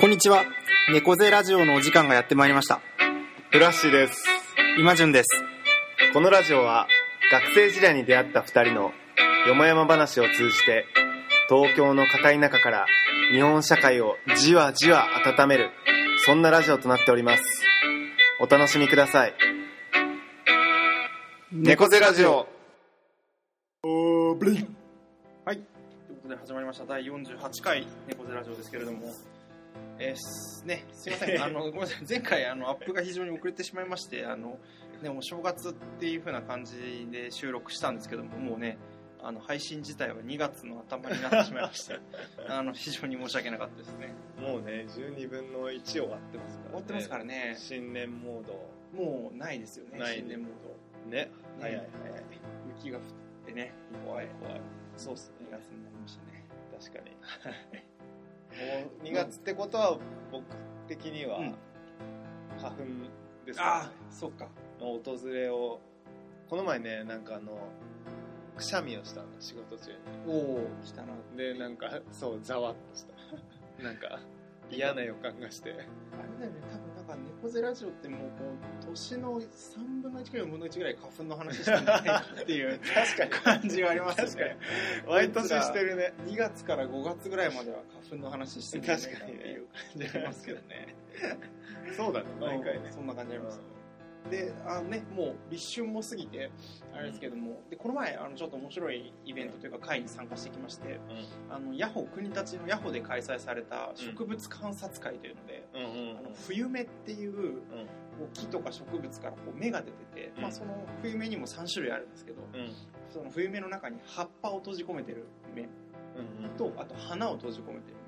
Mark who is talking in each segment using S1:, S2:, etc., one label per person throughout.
S1: こんにちは。猫背ラジオのお時間がやってまいりました。
S2: フラッシーです。
S1: 今順です。
S2: このラジオは学生時代に出会った二人のよもやま話を通じて東京の片田舎から日本社会をじわじわ温めるそんなラジオとなっております。お楽しみください。猫背ラジオ。
S3: はい。ということで始まりました第48回猫背ラジオですけれども、えーすね、すいません、あの、ごめんなさい、前回あのアップが非常に遅れてしまいまして、あの、ね、もう正月っていう風な感じで収録したんですけども、もうね、あの配信自体は2月の頭になってしまいまして、あの非常に申し訳なかったですね。
S2: もうね、12分の1終わってますからね。
S3: 終わってますからね、
S2: 新年モード。
S3: もうないですよね、新年モード。
S2: ね。早い早い。
S3: 雪が降ってね、怖い。
S2: 怖い。そうっす
S3: 2
S2: ね。
S3: 月になりましたね。
S2: 確かに。もう2月ってことは僕的には
S3: うん。
S2: 花粉です
S3: ああ
S2: か、
S3: そっか。
S2: の訪れをこの前ねなんかあのくしゃみをしたの仕事中
S3: おお来たな。
S2: にでなんかそうざわっとした。なんか嫌な予感がして。
S3: あれだよね、多分か猫背ラジオってもうこう年の3分の1か4分の1ぐらい花粉の話してるんじゃないかっていう
S2: 確か
S3: 感じがありますよね。
S2: に毎年してるね
S3: 2月から5月ぐらいまでは花粉の話してるんじゃないかっていう感じがありますけどね。
S2: そうだね毎回ね
S3: そんな感じありますよね。で、あのね、もう立春も過ぎて、あれですけども、で、この前、あの、ちょっと面白いイベントというか会に参加してきまして、あの、ヤホー国立のヤホーで開催された植物観察会というので、あの冬芽っていう木とか植物からこう芽が出てて、
S2: うん。
S3: まあ、その冬芽にも3種類あるんですけどその冬芽の中に葉っぱを閉じ込めてる芽
S2: うん
S3: とあと花を閉じ込めてる芽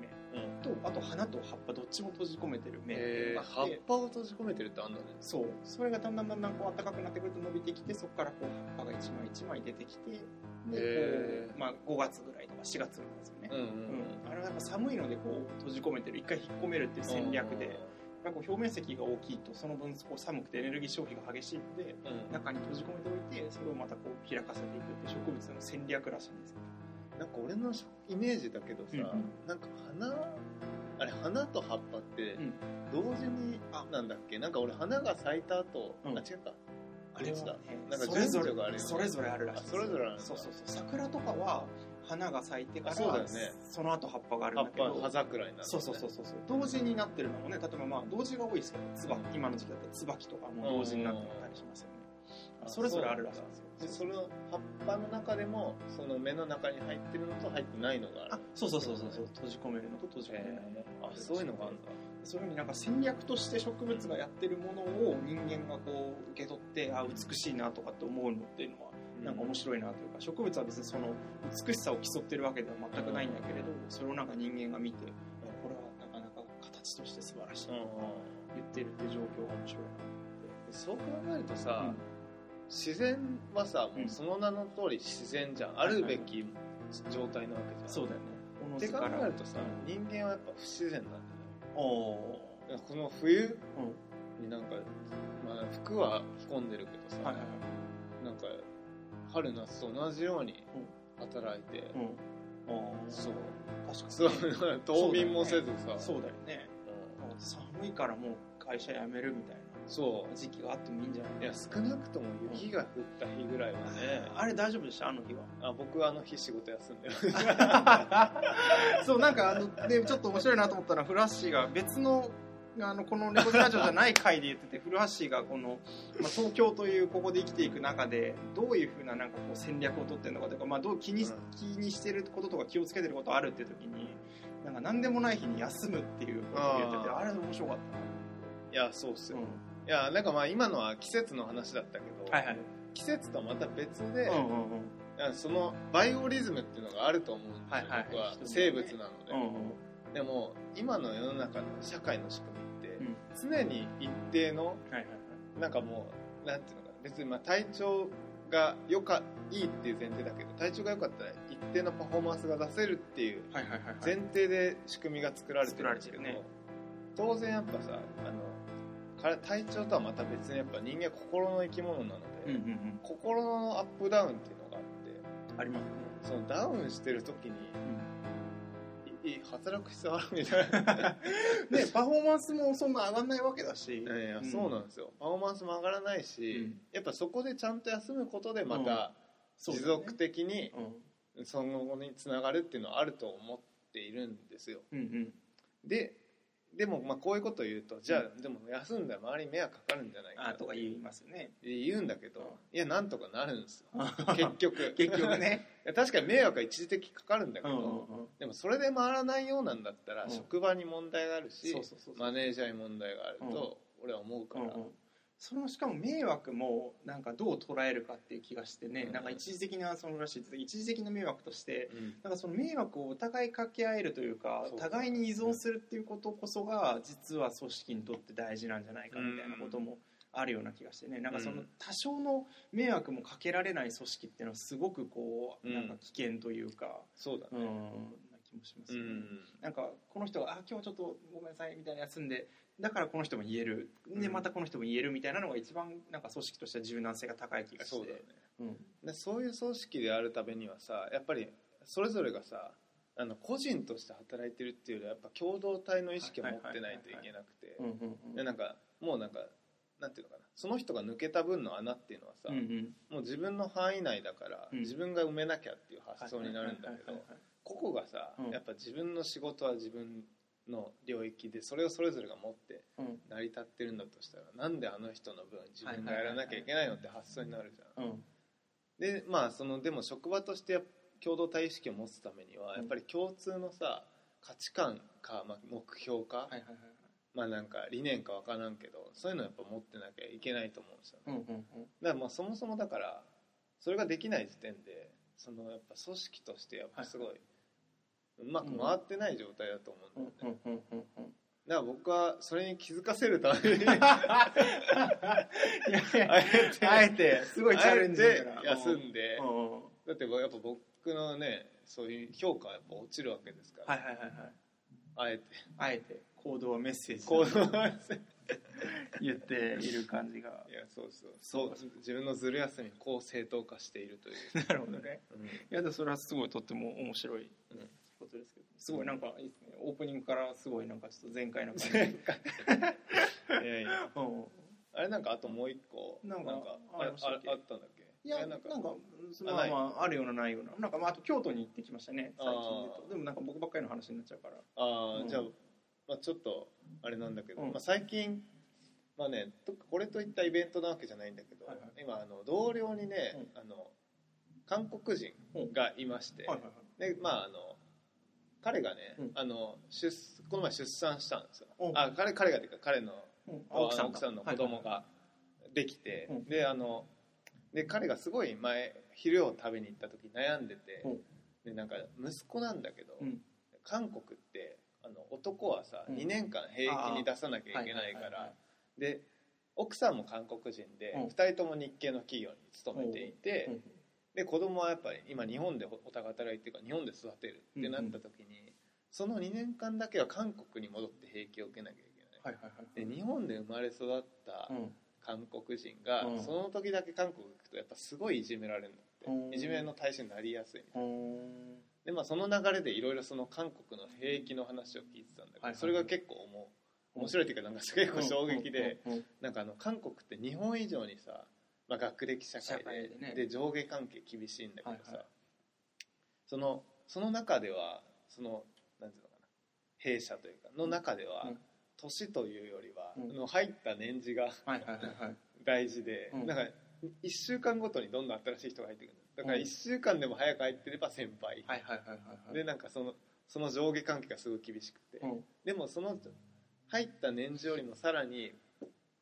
S2: うん
S3: とあと花と葉っぱどっちも閉じ込めてる芽っていう
S2: えー。
S3: のがあって、
S2: 葉っぱを閉じ込めてるってあんだね。
S3: そう。それがだんだんだんだんこう暖かくなってくると伸びてきてそこからこう葉っぱが一枚一枚出てきてでこう、まあ、5月ぐらいとか4月ぐらいですよね、
S2: うんうん
S3: うん。あれはやっぱ寒いのでこう閉じ込めてる一回引っ込めるっていう戦略で、やっぱりこう表面積が大きいとその分こう寒くてエネルギー消費が激しいので
S2: うん。
S3: 中に閉じ込めておいてそれをまたこう開かせていくっていう植物の戦略らしいんですよ
S2: なんか俺のイメージだけどさ、
S3: うん
S2: なんか花あれ花と葉っぱって
S3: うん。
S2: 同時になんだっけ？なんか俺花が咲いた後、
S3: うん。
S2: あ違うか
S3: あれはね
S2: なんか
S3: それぞれ
S2: 順序があるよね。
S3: それぞれあるらしい。
S2: それぞれある
S3: そうそうそう。桜とかは花が咲いてから
S2: あそうだよね。
S3: その後葉っぱがある
S2: 葉っ
S3: んだけど。
S2: ぱ葉桜になる、ね、
S3: そうそうそうそうそう。同時になってるのもね例えばまあ同時が多いですけど椿今の時期だったら椿とかも同時になってたりしますよね。
S2: あ
S3: それぞれあるらしい。
S2: で
S3: ですよ
S2: その葉っぱの中でもその芽の中に入ってるのと入ってないのがある。
S3: あそうそうそうそうそう。閉じ込めるのと閉じ込めないの
S2: えーあそういうのがあるんだ。
S3: そういうふうになんか戦略として植物がやってるものを人間がこう受け取ってあ美しいなとかって思うのっていうのはなんか面白いなというか植物は別にその美しさを競ってるわけでは全くないんだけれどそれをなんか人間が見てこれはなかなか形として素晴らしい
S2: うんうん。
S3: 言ってるっていう状況が面白い
S2: そう考えるとさ、
S3: な
S2: 自然はさも
S3: うん。
S2: うその名の通り自然じゃん、あるべき状態なわけじゃん、
S3: そうだよね。
S2: って考えるとさ人間はやっぱ不自然なんだよ
S3: おお
S2: この冬になんか、まあ、服は着込んでるけどさ、
S3: ーはいはいはい。
S2: なんか春夏と同じように働いて、
S3: うん。あー。
S2: そう。
S3: 確かに。
S2: 冬眠もせずさ。
S3: そうだよね。
S2: うん。
S3: 寒いからもう会社辞めるみたい
S2: そ
S3: な時期があってもいいんじゃない？う
S2: いや少なくとも雪が降った日ぐらいはね、
S3: あれ大丈夫でした？あの日は。
S2: あ僕あの日仕事休んでる
S3: そうなんかあのでちょっと面白いなと思ったのはフラッシーが別のあのこのレコラジオじゃない回で言ってて古橋がこの、まあ、東京というここで生きていく中でどういうふうななんかこう戦略を取ってるのかとか、まあ、どう気に,、
S2: うん。
S3: 気にしてることとか気をつけてることあるっていう時になんか何でもない日に休むっていうことを言ってて
S2: あ
S3: れ面白かっ
S2: いやそうっす
S3: たな、
S2: よ、いやなんかまあ今のは季節の話だったけど、
S3: はいはい。
S2: 季節とはまた別で、
S3: うんうんうん。
S2: そのバイオリズムっていうのがあると思うんですよ、
S3: はいはい
S2: 僕は。生物なので、
S3: うんうん
S2: でも今の世の中の社会の仕組みって、
S3: うん。
S2: 常に一定の
S3: はいはい
S2: なんかもうなんていうのかな。別にまあ体調がよかいいっていう前提だけど体調が良かったら一定のパフォーマンスが出せるっていう
S3: はいはいはいはい。
S2: 前提で仕組みが作られてるんですけど、
S3: 作られてるね。
S2: 当然やっぱさあの体調とはまた別にやっぱ人間は心の生き物なので、
S3: うんうんうん。
S2: 心のアップダウンっていうのがあって
S3: ありますね。
S2: そのダウンしてる時にいい働く必要あるみたいな
S3: ねパフォーマンスもそんな上がんないわけだし
S2: いやいや
S3: うん
S2: そうなんですよパフォーマンスも上がらないし、
S3: うん
S2: やっぱそこでちゃんと休むことでまた持続的に
S3: うん
S2: その後につながるっていうのはあると思っているんですよ
S3: うんうん
S2: ででもまあこういうことを言うとじゃあでも休んだら周りに迷惑かかるんじゃないか
S3: あとか言いますよね。
S2: 言うんだけど
S3: うん。
S2: いやなんとかなるんですよ。結局。
S3: 結局ね。
S2: 確かに迷惑は一時的かかるんだけど、
S3: うんうんうん。
S2: でもそれで回らないようなんだったら、
S3: うん
S2: 職場に問題があるしマネージャーに問題があると俺は思うから、
S3: そのしかも迷惑もなんかどう捉えるかっていう気がしてね、
S2: うん。
S3: なんか一時的なそのらしいです一時的な迷惑として
S2: うん。
S3: なんかその迷惑をお互い掛け合えるというか互いに依存するっていうことこそが実は組織にとって大事なんじゃないかみたいなこともあるような気がしてねなんかその多少の迷惑もかけられない組織っていうのはすごくこう
S2: うん。
S3: なんか危険というか
S2: そうだね。
S3: うんな気もしますよね。
S2: うん。
S3: なんかこの人が「あ今日ちょっとごめんなさい」みたいな休んでだからこの人も言える。で
S2: うん。
S3: またこの人も言えるみたいなのが一番なんか組織としては柔軟性が高い気がして。
S2: そうだよね。
S3: うん。
S2: でそういう組織であるためにはさやっぱりそれぞれがさあの個人として働いてるっていうよりはやっぱ共同体の意識を持ってないといけなくて。なんかもうなんかなんていうのかな。その人が抜けた分の穴っていうのはさ、
S3: うんうん。
S2: もう自分の範囲内だから、
S3: うん。
S2: 自分が埋めなきゃっていう発想になるんだけど個々がさ、
S3: うん。
S2: やっぱ自分の仕事は自分の領域でそれをそれぞれが持って
S3: うん。
S2: 成り立ってるんだとしたらなんであの人の分自分がやらなきゃいけないのって発想になるじゃん。
S3: うん。
S2: でまあそのでも職場として共同体意識を持つためには
S3: うん。
S2: やっぱり共通のさ価値観か、まあ、目標か、
S3: はいはいはい
S2: まあなんか理念か分からんけどそういうのやっぱ持ってなきゃいけないと思うんですよ、
S3: うんうんうん。
S2: だからまあそもそもだからそれができない時点でそのやっぱ組織としてやっぱすごいうまく回ってない状態だと思
S3: う
S2: うんだよね、だから僕はそれに気づかせるために。あえて
S3: あえてすごいチャレンジ
S2: 休んでだってやっぱ僕のねそういう評価はやっぱ落ちるわけですから、
S3: はいはいはいはい。
S2: あえて。
S3: あえて行動はメッセージ
S2: 行動は
S3: 言っている感じが。
S2: いやそうそう。そう自分のずる休みをこう正当化しているという、
S3: なるほどね。
S2: うん。
S3: いやでそれはすごいとっても面白い。
S2: うん
S3: ことですけどすごいなんかいいですね。オープニングからすごいなんかちょっと前回の感じ。
S2: 前 回いやいや。
S3: うん。
S2: あれなんかあともう一個
S3: なんか
S2: ああ
S3: っ
S2: たんだっけ？
S3: いや
S2: え
S3: なんかそ
S2: あ
S3: まあまああるようなないような。なんかまああと京都に行ってきましたね最近でもなんか僕ばっかりの話になっちゃうから。
S2: ああ、
S3: うん。
S2: じゃあ、まあ、ちょっとあれなんだけど、
S3: うん。
S2: まあ、最近まあねとこれといったイベントなわけじゃないんだけど、
S3: はいはい
S2: 今あの同僚にね、あの韓国人がいまして、
S3: はいはいはい。
S2: でまああの彼がね、
S3: うん。
S2: あの出この前出産したんですよ。
S3: う。ん
S2: あ彼彼がっていうか彼の
S3: うん。
S2: あ奥さんの子供ができて、
S3: うん。
S2: であので彼がすごい前昼を食べに行った時悩んでて、
S3: うん。
S2: でなんか息子なんだけど、
S3: うん。
S2: 韓国ってあの男はさ、
S3: うん。
S2: 2年間兵役に出さなきゃいけないから
S3: はいはいはいはい。
S2: で奥さんも韓国人で、
S3: うん。
S2: 2人とも日系の企業に勤めていて、
S3: うん
S2: で子供はやっぱり今日本でお互い働いてるから日本で育てるってなった時に、その2年間だけは韓国に戻って兵役を受けなきゃいけない、
S3: はいはいはい
S2: で日本で生まれ育った
S3: うん。
S2: 韓国人が、
S3: うん。
S2: その時だけ韓国行くとやっぱすごいいじめられるんだって、
S3: うん。
S2: いじめの対象になりやすい
S3: うん。
S2: でまあその流れでいろいろその韓国の兵役の話を聞いてたんだけど、
S3: はいはい
S2: それが結構思う面白いっていうかなんか結構衝撃で、
S3: うんうんうん。
S2: なんかあの韓国って日本以上にさ、まあ、学歴社会で。
S3: ね。
S2: で上下関係厳しいんだけどさ、
S3: はいはい。
S2: そのその中ではそのなんていうのかな。弊社というかの中では、
S3: うん。
S2: 年というよりは、
S3: うん。
S2: の入った年次が
S3: はいはいはいはい。
S2: 大事で、
S3: うん。
S2: なんか1週間ごとにどんどん新しい人が入ってくるだから
S3: うん。
S2: 1週間でも早く入ってれば先輩、
S3: はいはいはいはいはい。
S2: でなんかそのその上下関係がすごい厳しくて、
S3: うん。
S2: でもその入った年次よりもさらに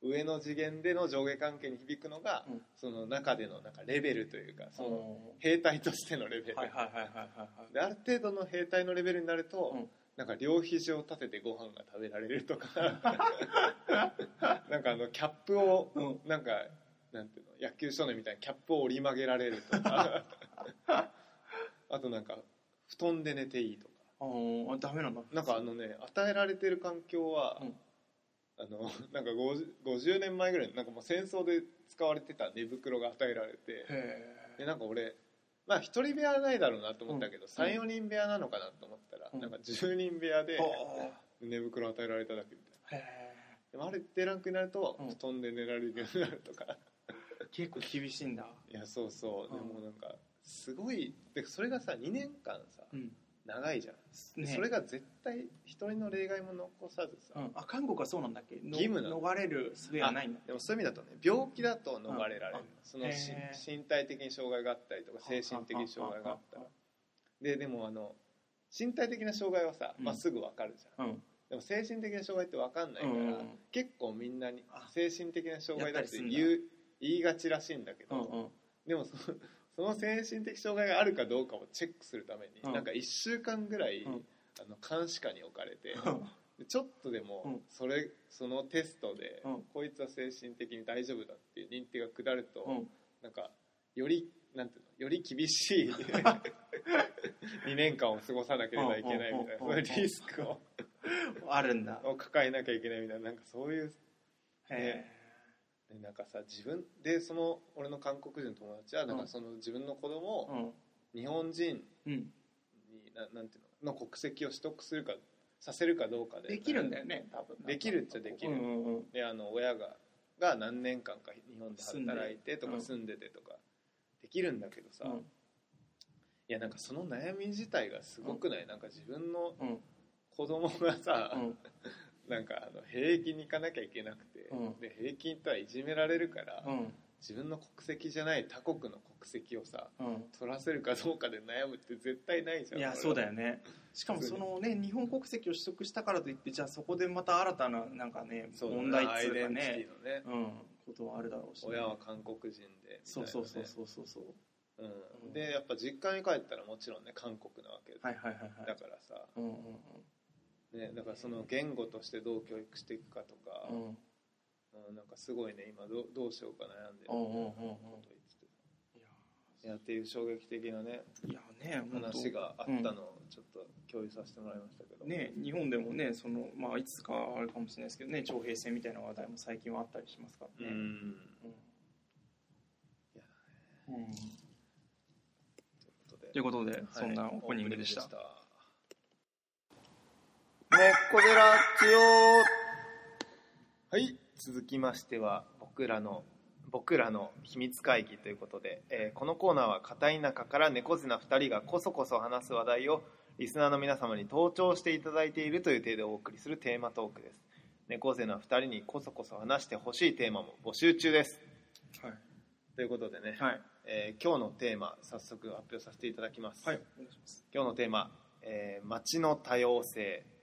S2: 上の次元での上下関係に響くのが、
S3: うん。
S2: その中でのなんかレベルというかその
S3: うん。
S2: 兵隊としてのレベル、である程度の兵隊のレベルになると、
S3: うん。
S2: なんか両肘を立ててご飯が食べられるとか。なんかあのキャップを、
S3: うん
S2: なんかなんていうの野球少年みたいにキャップを折り曲げられるとか。あとなんか布団で寝ていいとか。
S3: あダメなんだ。
S2: なんかあのね与えられてる環境は、
S3: うん
S2: あの なんか 50, 50年前ぐらいになんかもう戦争で使われてた寝袋が与えられて
S3: へ
S2: でなんか俺まあ一人部屋はないだろうなと思ったけど、
S3: うん。
S2: 34人部屋なのかなと思ったら、
S3: うん。
S2: なんか10人部屋で
S3: は
S2: 寝袋与えられただけみたいな。でもあるってランクになると、
S3: うん。
S2: 布団で寝られるようになるとか。
S3: え 結構厳しいんだ。
S2: いやそうそう、
S3: うん
S2: でもなんかすごいでそれがさ2年間さ
S3: うん
S2: 長いじゃん、
S3: ね。
S2: それが絶対一人の例外も残さずさ、
S3: うん、あ韓国はそうなんだっけ？の
S2: 義務なの。
S3: 逃れる術はないんだ
S2: でもそういう意味だとね病気だと逃れられる、
S3: うん。
S2: その身体的に障害があったりとか精神的に障害があったら。ででもあの身体的な障害はさ、
S3: うん。
S2: まあ、すぐ分かるじゃん。
S3: うん。
S2: でも精神的な障害って分かんないから、
S3: うんうん
S2: 結構みんなに
S3: あ
S2: 精神的な障害だって言う言いがちらしいんだけど、
S3: うんうん。
S2: でもそその精神的障害があるかどうかをチェックするために、
S3: うん。
S2: なんか1週間ぐらい、
S3: うん。
S2: あの監視下に置かれて、ちょっとでも
S3: うん。
S2: それそのテストで、
S3: うん。
S2: こいつは精神的に大丈夫だっていう認定が下ると、
S3: うん。
S2: なんかよりなんていうのより厳しい 2年間を過ごさなければいけないみたいな
S3: うん
S2: そういうリスクを
S3: あるんだ。
S2: を抱えなきゃいけないみたいななんかそういう
S3: へ
S2: でなんかさ自分でその俺の韓国人の友達はなん
S3: うん。
S2: かその自分の子供
S3: え
S2: を日本人
S3: うん。うん
S2: にななんていうのの国籍を取得するかさせるかどうかで。
S3: できるんだよね多分。
S2: できるっちゃできる。
S3: うんうんうん。
S2: であの親がが何年間か日本で働いてとか
S3: うん。
S2: 住んでてとかできるんだけどさ、
S3: うん。
S2: いやなんかその悩み自体がすごくない、なんか自分の
S3: うん。
S2: 子供がさ、
S3: うん
S2: なんかあの兵役に行かなきゃいけなくて、
S3: うん。
S2: で兵役に行ったらいじめられるから、
S3: うん。
S2: 自分の国籍じゃない他国の国籍をさ
S3: うん。
S2: 取らせるかどうかで悩むって絶対ないじゃん。
S3: いやそうだ
S2: よ
S3: よね。しかもそのね日本国籍を取得したからといってじゃあそこでまた新たななんかね問題っつうかね
S2: ね。
S3: うんことはあるだろうしね。
S2: 親は韓国人で
S3: そうそうそう
S2: う、
S3: そうそうそう。
S2: うん、でやっぱ実家に帰ったらもちろんね韓国なわけ。で、
S3: はいはいはいはい。
S2: だからさ、
S3: うんうん
S2: ね、だからその言語としてどう教育していくかとか、
S3: うん。うん
S2: うんなんかすごいね今どうどうしようか悩んでる
S3: うんうんうんうん。
S2: こと言ってていやっていう衝撃的なね
S3: いやね
S2: 話があったのをちょっと共有させてもらいましたけど、
S3: ね日本でもねそのまあいつかあるかもしれないですけどね徴兵制みたいな話題も最近はあったりしますからね。
S2: うん。
S3: うん。
S2: いや
S3: うん。
S2: ということで。
S3: ということで、
S2: はい。
S3: そんなオープニングでした
S2: オープニング
S1: 猫ゼラジ
S2: はい。続きましては僕らの僕らの秘密会議ということで、えーこのコーナーは片田舎から猫背な2人がこそこそ話す話題をリスナーの皆様に登聴していただいているという体でお送りするテーマトークです。猫背な2人にこそこそ話してほしいテーマも募集中です。
S3: はい。
S2: ということでね、
S3: はい。
S2: えー今日のテーマ早速発表させていただきます、
S3: はい。お願いします。
S2: 今日のテーマ、えー街の多様性、はい、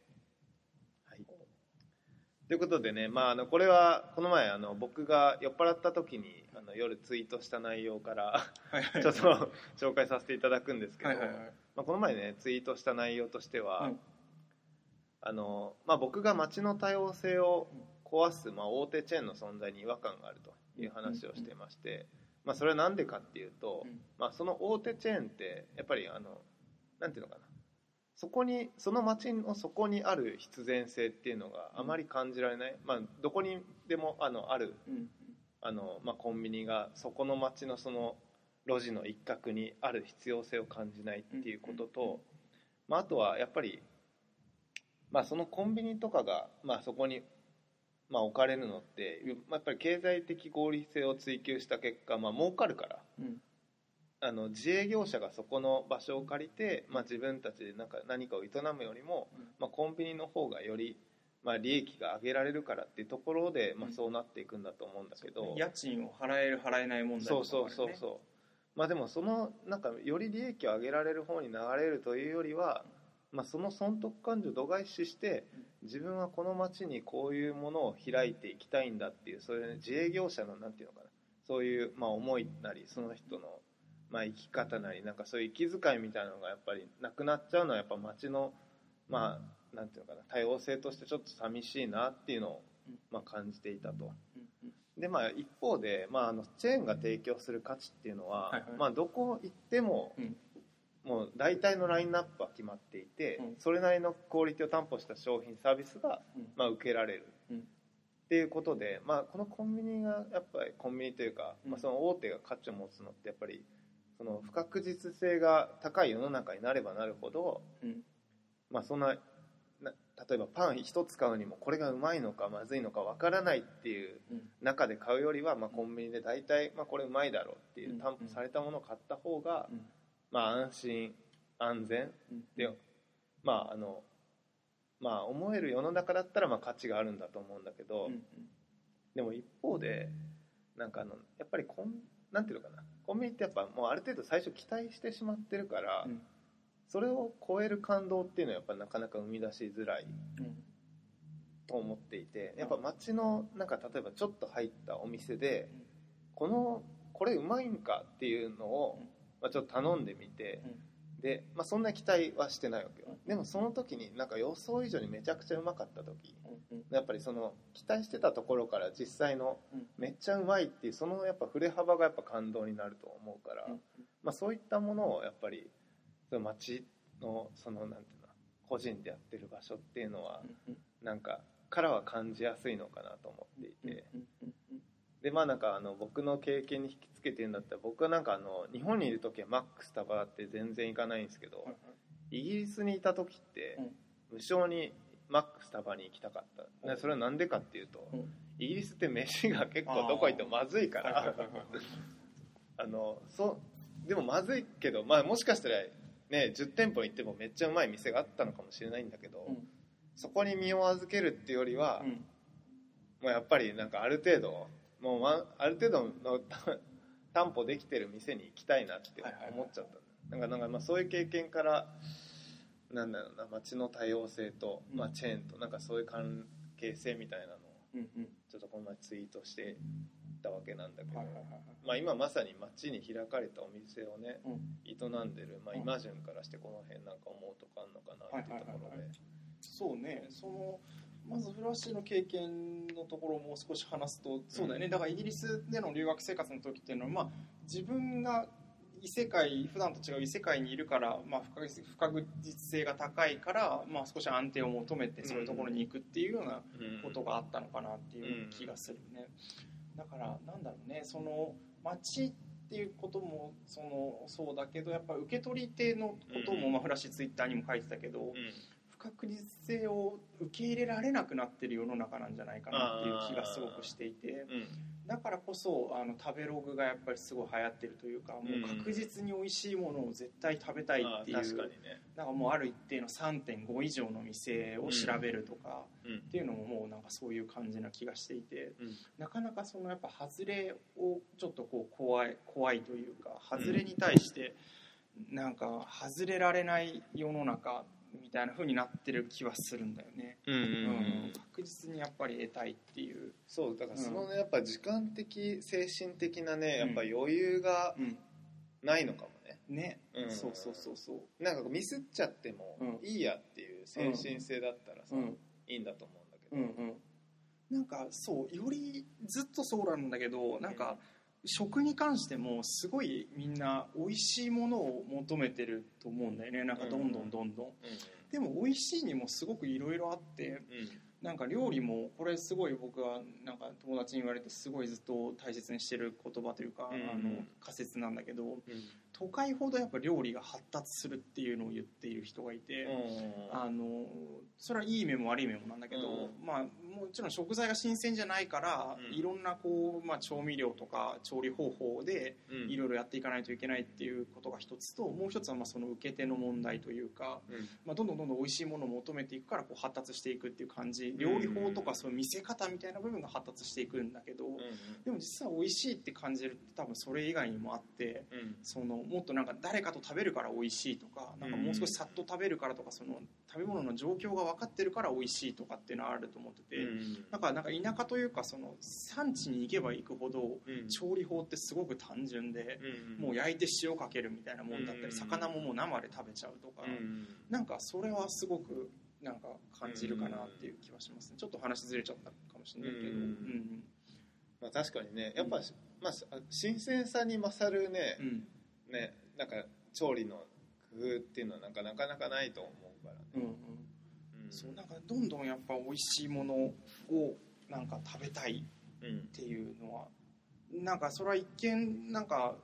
S2: ということでね、まあ、あのこれはこの前あの僕が酔っ払った時にあの夜ツイートした内容から ちょっと紹介させていただくんですけど、
S3: はいはいはい。
S2: まあ、この前ねツイートした内容としては、
S3: うん
S2: あのまあ、僕が街の多様性を壊す、まあ、大手チェーンの存在に違和感があるという話をしていまして、まあ、それは何でかっていうと、
S3: うん。
S2: まあ、その大手チェーンってやっぱりあのなんていうのかなそこにその街の底にある必然性っていうのがあまり感じられない、まあ、どこにでもあのある。
S3: うん
S2: あの、まあ、コンビニがそこの街のその路地の一角にある必要性を感じないっていうことと、まあ、あとはやっぱり、まあ、そのコンビニとかが、まあ、そこに、まあ、置かれるのって、まあ、やっぱり経済的合理性を追求した結果、まあ儲かるから。
S3: うん
S2: あの自営業者がそこの場所を借りて、まあ、自分たちでなんか何かを営むよりも、
S3: うん。
S2: まあ、コンビニの方がより、まあ、利益が上げられるからっていうところで、まあ、
S3: うん。
S2: そうなっていくんだと思うんだけど、
S3: 家賃を払える払えない問題
S2: そうそうそう
S3: う
S2: そう。まあでもそのなんかより利益を上げられる方に流れるというよりは、まあ、その損得感情を度外視して自分はこの町にこういうものを開いていきたいんだっていうそういう、ね、自営業者のなんていうのかな。そういうまあ思いなりその人のまあ生き方なりなんかそういう息遣いみたいなのがやっぱりなくなっちゃうのはやっぱ町のまあなんていうのかな多様性としてちょっと寂しいなっていうのをまあ感じていたと。でまあ、一方で、まあ、あのチェーンが提供する価値っていうのは、
S3: はいはい。
S2: まあ、どこ行っても、
S3: うん。
S2: もう大体のラインナップは決まっていて、
S3: うん。
S2: それなりのクオリティを担保した商品サービスが、
S3: うん。
S2: まあ、受けられる、
S3: うん。
S2: っていうことで、まあ、このコンビニがやっぱりコンビニというか、
S3: うん。
S2: まあ、その大手が価値を持つのってやっぱりその不確実性が高い世の中になればなるほど、
S3: うん。
S2: まあそんなな例えばパン一つ買うにもこれがうまいのかまずいのかわからないっていう
S3: うん。
S2: 中で買うよりは、まあ、コンビニで大体、まあ、これうまいだろうっていう
S3: うん。
S2: 担保されたものを買った方が、
S3: うん。
S2: まあ安心安全
S3: うん。
S2: でまああのまあ思える世の中だったらまあ価値があるんだと思うんだけど、
S3: うん。
S2: でも一方でなんかあのやっぱりコンなんていうのかなコンビニってやっぱもうある程度最初期待してしまってるから、
S3: うん。
S2: それを超える感動っていうのはやっぱなかなか生み出しづらい
S3: うん
S2: と思っていてやっぱ街のなんか例えばちょっと入ったお店でこのこれうまいんかっていうのを、まあ、ちょっと頼んでみて、で、まあ、そんな期待はしてないわけよ。でもその時になんか予想以上にめちゃくちゃうまかった時
S3: うん
S2: やっぱりその期待してたところから実際の
S3: うん。
S2: めっちゃうまいっていうそのやっぱ振れ幅がやっぱ感動になると思うから、
S3: うん
S2: まあ、そういったものをやっぱりその街のそのなんていうの個人でやってる場所っていうのは
S3: うん
S2: なんかからは感じやすいのかなと思っていてでまあなんかあの僕の経験に引きつけてるんだったら僕はなんかあの日本にいる時はマックスタバって全然行かないんですけどイギリスにいた時って無償にマックスタバに行きたかった。でそれはなんでかっていうと
S3: うん。
S2: イギリスって飯が結構どこ行ってもまずいから。あのそうでもまずいけど、まあ、もしかしたら、ね、10店舗行ってもめっちゃうまい店があったのかもしれないんだけど、
S3: うん。
S2: そこに身を預けるっていうよりは、
S3: うん。
S2: もうやっぱりなんかある程度もう、ま、ある程度の担保できてる店に行きたいなって思っちゃった、なんかなんかまあそういう経験からなんだろうな街の多様性と、
S3: うん。
S2: まあ、チェーンとなんかそういう関係性みたいなのをちょっとこの前ツイートしてたわけなんだけど、まあ、今まさに街に開かれたお店をね
S3: うん。
S2: 営んでる、まあ、
S3: うん。
S2: イマジュンからしてこの辺なんか思うとかあるのかなっていうところで。
S3: そうねそのまずフラッシュの経験のところをもう少し話すとそうだよね、だからイギリスでの留学生活の時っていうのは、まあ、自分が異世界普段と違う異世界にいるから、まあ、不確実性が高いから、まあ、少し安定を求めてそういうところに行くっていうようなことがあったのかなっていう気がするね、だからなんだろうね。その街っていうこともそのそうだけどやっぱ受け取り手のことも、
S2: うん。
S3: まあ、フラッシュツイッターにも書いてたけど、
S2: うん
S3: 不確実性を受け入れられなくなってる世の中なんじゃないかなっていう気がすごくしていて。
S2: うん。
S3: だからこそあの食べログがやっぱりすごい流行ってるというかもう確実に美味しいものを絶対食べたいっていう
S2: 確かにね、
S3: なんかもうある一定の3.5以上の店を調べるとか、
S2: うん。
S3: っていうのももうなんかそういう感じな気がしていて。
S2: うん。
S3: なかなかそのやっぱ外れをちょっとこう怖い怖いというか外れに対してなんか外れられない世の中みたいな風になってる気はするんだよね、
S2: うんうんうん。
S3: うん。確実にやっぱり得たいっていう、
S2: そうだからそのねやっぱ時間的精神的なねやっぱ余裕が
S3: うん、
S2: ないのかもね、
S3: ね、
S2: うん。
S3: そうそうそうそう。
S2: なんかミスっちゃっても
S3: うん。
S2: いいやっていう精神性だったらさ、
S3: うん。
S2: いいんだと思うんだけど、
S3: うんうん。なんかそうよりずっとそうなんだけどなんか食に関してもすごいみんな美味しいものを求めてると思うんだよね。なんかどんどんどんどん、でも美味しいにもすごくいろいろあってなんか料理もこれすごい僕はなんか友達に言われてすごいずっと大切にしてる言葉というか、
S2: うん。
S3: あの仮説なんだけど
S2: うん
S3: 都会ほどやっぱ料理が発達するっていうのを言っている人がいて、
S2: うん。
S3: あのそれはいい面も悪い面もなんだけど、
S2: う
S3: まあ、もちろん食材が新鮮じゃないから、
S2: うん。
S3: いろんなこう、まあ、調味料とか調理方法で
S2: うん。
S3: いろいろやっていかないといけないっていうことが一つともう一つはまあその受け手の問題というか、
S2: うん。
S3: まあ、どんどんどんどん美味しいものを求めていくからこう発達していくっていう感じ。料理法とかそういう見せ方みたいな部分が発達していくんだけど、でも実は美味しいって感じるって多分それ以外にもあって。
S2: うん。
S3: そのもっとなんか誰かと食べるから美味しいとかなんかもう少しさっと食べるからとかその食べ物の状況が分かってるから美味しいとかっていうのはあると思ってて、
S2: うん。
S3: なんかなんか田舎というかその産地に行けば行くほど
S2: うん。
S3: 調理法ってすごく単純で、
S2: うん。
S3: もう焼いて塩かけるみたいなもんだったり、
S2: うん。
S3: 魚ももう生で食べちゃうとか、
S2: うん。
S3: なんかそれはすごくなんか感じるかなっていう気はしますね。ちょっと話ずれちゃったかもしれないけど、
S2: う
S3: うん。ん
S2: まあ、確かにねやっぱ、まあ、新鮮さに勝るね,、
S3: うん
S2: ねなんか調理の工夫っていうのはなんかなかなかないと思うからね、
S3: うんうん。
S2: うん。
S3: そうなんかどんどんやっぱ美味しいものをなんか食べたい
S2: うん
S3: っていうのはなんかそれは一見なんか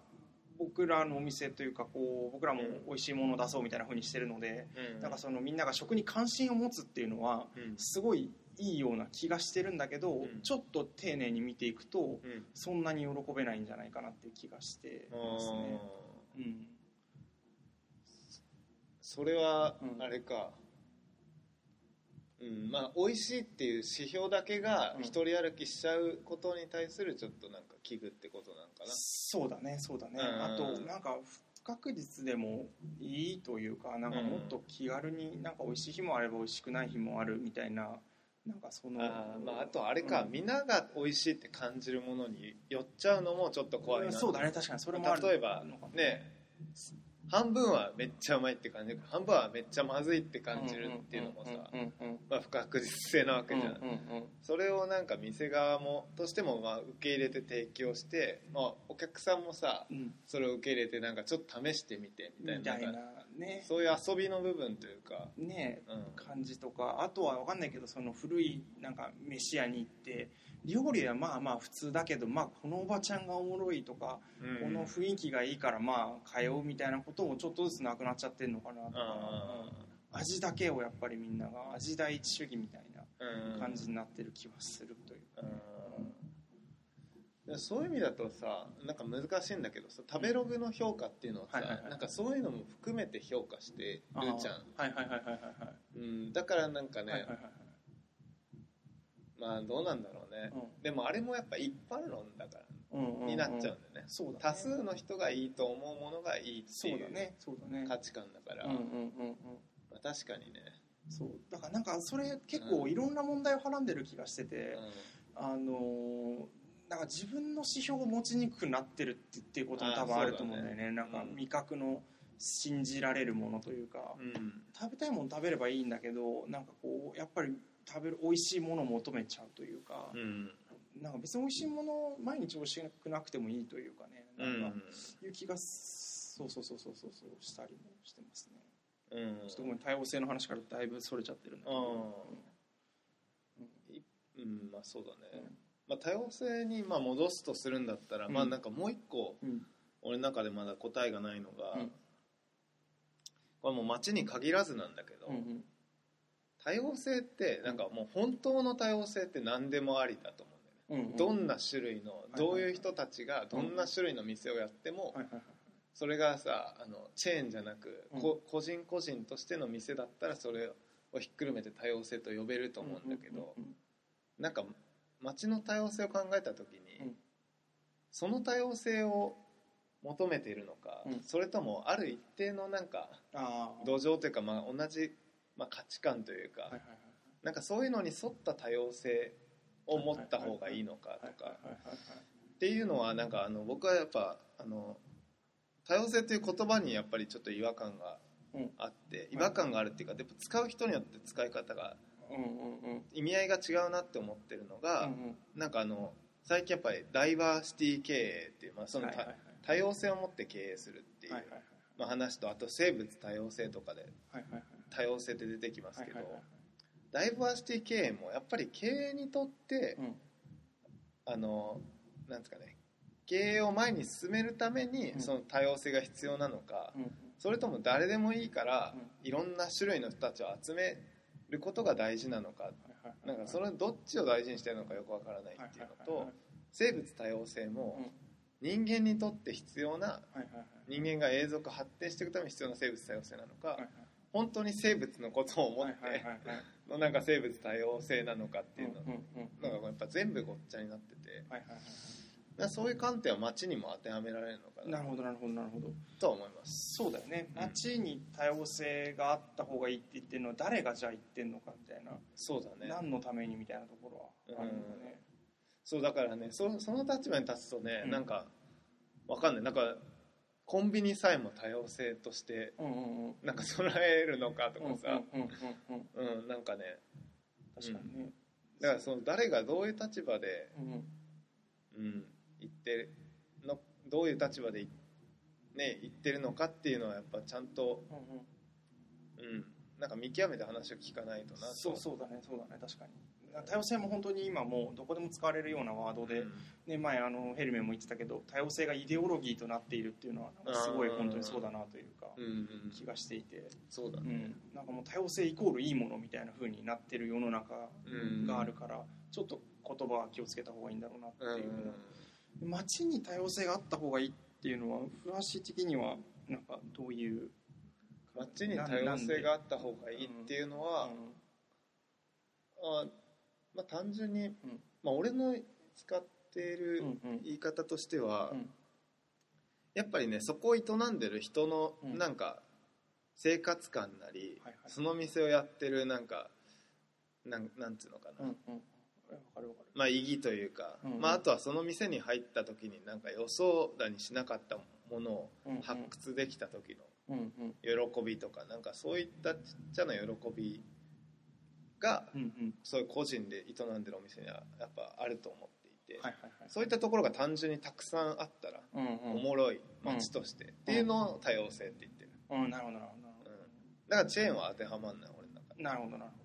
S3: 僕らのお店というかこう僕らも美味しいものを出そうみたいな風にしてるので、
S2: うん。
S3: なんかそのみんなが食に関心を持つっていうのは
S2: うん。
S3: すごいいいような気がしてるんだけど、
S2: うん。
S3: ちょっと丁寧に見ていくと
S2: うん。
S3: そんなに喜べないんじゃないかなっていう気がしてますね。
S2: あー
S3: うん。
S2: それは
S3: うん
S2: あれか、うん。まあ美味しいっていう指標だけが
S3: うん。
S2: 一人歩きしちゃうことに対するちょっとなんか危惧ってことなんかな。
S3: そうだねそうだね、
S2: うん。
S3: あとなんか不確実でもいいというかなんかもっと気軽になんか美味しい日もあれば美味しくない日もあるみたいななんかその
S2: あーまああとあれか、
S3: うん。
S2: みんなが美味しいって感じるものに寄っちゃうのもちょっと怖いな。
S3: そうだね確かにそれもある
S2: 例えばね。半分はめっちゃうまいって感じる半分はめっちゃまずいって感じるっていうのもさまあ不確実性なわけじゃん、それをなんか店側もとしてもまあ受け入れて提供して、まあ、お客さんもさ
S3: うん。
S2: それを受け入れてなんかちょっと試してみてみたいななんか
S3: みたいなね。
S2: そういう遊びの部分というか、
S3: ね
S2: うん、
S3: 感じとか。あとは分かんないけどその古いなんか飯屋に行って料理はまあまあ普通だけど、まあ、このおばちゃんがおもろいとか、
S2: うん。
S3: この雰囲気がいいからまあ通うみたいなこともちょっとずつなくなっちゃってるのかなとか、
S2: あ
S3: うん味だけをやっぱりみんなが味第一主義みたいな感じになってる気はするというか、
S2: そういう意味だとさなんか難しいんだけどさ食べログの評価っていうのはさ、
S3: はいはいはい。
S2: なんかそういうのも含めて評価してるじゃん、
S3: あーはいはいはいはいはいはい。
S2: うん、だからなんかね、
S3: はいはいはい
S2: まあどうなんだろうね、
S3: うん。
S2: でもあれもやっぱ一般論だから
S3: うんうんうん。
S2: になっちゃうんだよね、
S3: そうだね。
S2: 多数の人がいいと思うものがいいっていう
S3: そうだね。そうだね。
S2: 価値観だから、
S3: うんうんうんうん。
S2: まあ、確かにね、
S3: そう。だからなんかそれ結構いろんな問題をはらんでる気がしてて、
S2: う
S3: あのーなんか自分の指標を持ちにくくなってるってっていうことも多分あると思うんだよね。
S2: あー
S3: なんか
S2: うん
S3: 味覚の信じられるものというか、
S2: んうん。
S3: 食べたいもの食べればいいんだけどなんかこうやっぱり食べる美味しいものを求めちゃうというか、
S2: うん。
S3: なんか別に美味しいもの毎日美味しくなくてもいいというかね。
S2: う
S3: なんか
S2: ん
S3: いう気がそうそうそうそうそうそうしたりもしてますね。
S2: うん。
S3: ちょっとごめん多様性の話からだいぶそれちゃってるんだけど。
S2: うんまあそうだね、
S3: うん
S2: まあ、多様性にまあ戻すとするんだったら、
S3: うん。
S2: まあなんかもう一個
S3: うん。
S2: 俺の中でまだ答えがないのが、
S3: うん。
S2: これもう街に限らずなんだけど、
S3: うんうん。
S2: 多様性ってなんかもう本当の多様性って何でもありだと思うんだよね、どんな種類の
S3: い
S2: どういう人たちがどんな種類の店をやっても、それがさあのチェーンじゃなく、個人個人としての店だったらそれをひっくるめて多様性と呼べると思うんだけど、なんか街の多様性を考えた時に、
S3: うん。
S2: その多様性を求めているのか、
S3: うん。
S2: それともある一定のなんか土壌というか、まあ、同じ、まあ、価値観というか、
S3: はいはい
S2: なんかそういうのに沿った多様性を持った方がいいのかとかっていうのはなんかあの僕はやっぱあの多様性という言葉にやっぱりちょっと違和感が
S3: うん。
S2: あって違和感があるっていうかやっぱ使う人によって使い方が
S3: うんう
S2: 意味合いが違うなって思ってるのが、
S3: うんうん。
S2: なんかあの最近やっぱりダイバーシティ経営っていう、まあ、そのた
S3: はいはいはい。
S2: 多様性を持って経営するっていう、
S3: はいはい
S2: まあ、話とあと生物多様性とかで
S3: はいはいはい。
S2: 多様性って出てきますけど、
S3: はいはいはい
S2: ダイバーシティ経営もやっぱり経営にとって、
S3: うん。
S2: あのなんですかね経営を前に進めるために
S3: うん。
S2: その多様性が必要なのか、
S3: うん。
S2: それとも誰でもいいから、
S3: う
S2: いろんな種類の人たちを集めることが大事なのか、なんかそれどっちを大事にしてるのかよくわからないっていうのと、生物多様性も人間にとって必要な人間が永続発展していくために必要な生物多様性なのか、本当に生物のことを思って
S3: はい
S2: のなんか生物多様性なのかっていうの、なんかやっぱ全部ごっちゃになっててそういう観点は街にも当てはめられるのかな。
S3: なるほどなるほどなるほど。
S2: とは思います。
S3: そうだよね。
S2: うん
S3: 街に多様性があった方がいいって言ってるのは誰がじゃあ言ってんのかみたいな。
S2: そうだね。
S3: 何のためにみたいなところはあるんだね。
S2: そうだからねそその立場に立つとね、
S3: うん。
S2: なんかわかんない。なんかコンビニさえも多様性として
S3: うんうんうん。
S2: なんか捉えるのかとかさ、
S3: うんうんうんうん
S2: うん。なんかね。
S3: 確かにね。
S2: だからその誰がどういう立場で、
S3: うん。
S2: うん、言ってるのどういう立場でいね言ってるのかっていうのはやっぱちゃんと、
S3: うんうん。
S2: うん、なんか見極めて話を聞かないとなと。
S3: そうそうだねそうだね確かに。多様性も本当に今もうどこでも使われるようなワードで、ね、前あのヘルメンも言ってたけど多様性がイデオロギーとなっているっていうのはすごい本当にそうだなというか
S2: うんうん
S3: 気がしていて、
S2: そうだね。
S3: うん、なんかもう多様性イコールいいものみたいな風になってる世の中があるからちょっと言葉は気をつけた方がいいんだろうなって
S2: うん
S3: いう、街に多様性があった方がいいっていうのは古橋的にはなんかどういう
S2: 街に多様性があった方がいいっていうのは、あまあ、単純に、まあ、俺の使っている言い方としては、
S3: うん。
S2: やっぱりねそこを営んでる人の
S3: うん。
S2: なんか生活感なり、その店をやってるなんかなんなんつうのかな、
S3: うんうんわかるわかる。
S2: まあ意義というか、
S3: うんうん。
S2: まあ、あとはその店に入った時になんか予想だにしなかったものを
S3: うんうん。
S2: 発掘できた時の
S3: うんうん。
S2: 喜びとかなんかそういったちっちゃな喜びが
S3: うんうん。
S2: そういう個人で営んでるお店にはやっぱあると思っていて、
S3: はいはいはい。
S2: そういったところが単純にたくさんあったら
S3: うんうん。
S2: おもろい街として、っていうのを多様性って言ってる。
S3: うん。なるほどなるほど。なるほ
S2: だからチェーンは当てはまんない俺の中
S3: なるほどなるほど。
S2: うん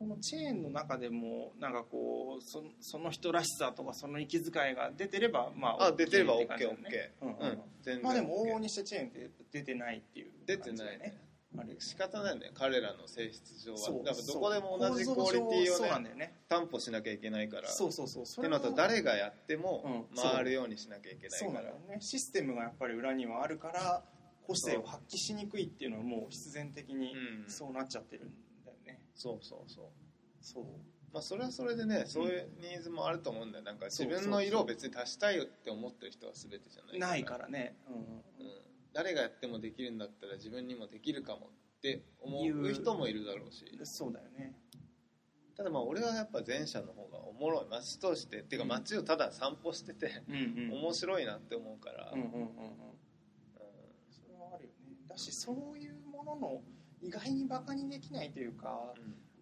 S3: そのチェーンの中でもなんかこうそその人らしさとかその息遣いが出てればまあ
S2: あ出てれば OKOK
S3: ねうんうん。
S2: うん全然
S3: まあでも往々にしてチェーンって出てないっていう
S2: 出てないね。
S3: あれ
S2: 仕方ないね。彼らの性質上は。だからどこでも同じクオリティをね
S3: んだよね。
S2: 担保しなきゃいけないから。
S3: そうそうそう。そ
S2: ってのと誰がやっても
S3: うん。
S2: 回るようにしなきゃいけないから。
S3: ね。システムがやっぱり裏にはあるから個性を発揮しにくいっていうのはもう必然的に
S2: うん。
S3: そうなっちゃってる。んだよね
S2: そうそうそう。
S3: そう。
S2: まあそれはそれでねそういうニーズもあると思うんだよ。なんか自分の色を別に足したいよって思ってる人は全てじゃない
S3: ないからね。うん。
S2: うん。誰がやってもできるんだったら自分にもできるかもって思
S3: いう
S2: う人もいるだろうし。
S3: そうだよね。
S2: ただまあ俺はやっぱ前者の方がおもろい街としてっていうか街をただ散歩してて
S3: うんうん。
S2: 面白いなって思うから、
S3: うんうんうん。うん。それはあるよね。だしそういうものの意外にバカにできないというか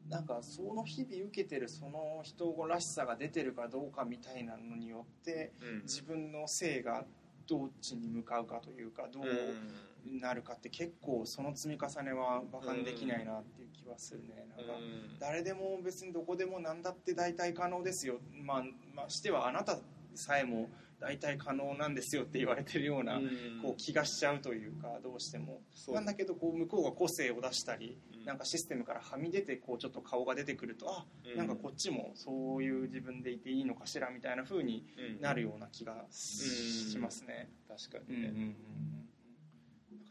S3: なんかその日々受けてるその人らしさが出てるかどうかみたいなのによって
S2: うん。
S3: 自分の性がどっちに向かうかというかどうなるかって結構その積み重ねはバカにできないなっていう気はするね。なんか
S2: うん。
S3: 誰でも別にどこでも何だって大体可能ですよ。まあましてはあなたさえも大体可能なんですよって言われてるような
S2: うん。
S3: こう気がしちゃうというかどうしても。なんだけどこう向こうが個性を出したり
S2: うん。
S3: なんかシステムからはみ出てこうちょっと顔が出てくるとあ
S2: うん。
S3: なんかこっちもそういう自分でいていいのかしらみたいな風に
S2: うん
S3: なるような気がしますね。
S2: 確か
S3: うんうんうん
S2: にね、
S3: うん